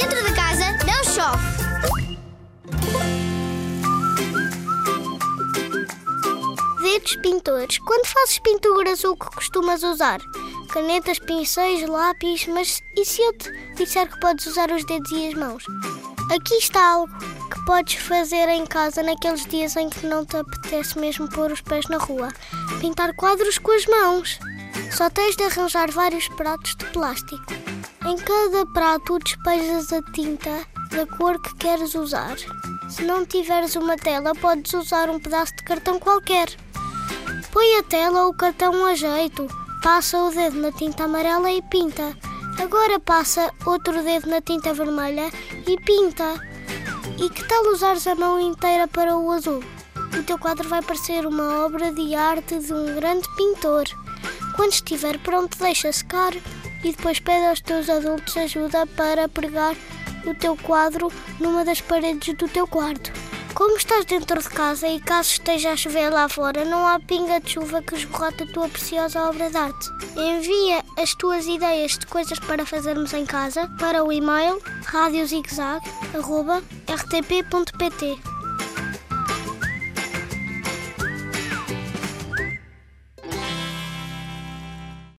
Dentro de casa não chove. Dedos pintores. Quando fazes pinturas, o que costumas usar? Canetas, pincéis, lápis, mas e se eu te disser que podes usar os dedos e as mãos? Aqui está algo que podes fazer em casa naqueles dias em que não te apetece mesmo pôr os pés na rua. Pintar quadros com as mãos. Só tens de arranjar vários pratos de plástico. Em cada prato despejas a tinta da cor que queres usar. Se não tiveres uma tela, podes usar um pedaço de cartão qualquer. Põe a tela ou o cartão a jeito. Passa o dedo na tinta amarela e pinta. Agora passa outro dedo na tinta vermelha e pinta. E que tal usares a mão inteira para o azul? O teu quadro vai parecer uma obra de arte de um grande pintor. Quando estiver pronto, deixa secar e depois pede aos teus adultos ajuda para pregar o teu quadro numa das paredes do teu quarto. Como estás dentro de casa e caso esteja a chover lá fora, não há pinga de chuva que esborrate a tua preciosa obra de arte. Envia as tuas ideias de coisas para fazermos em casa para o e-mail radiozigzag.rtp.pt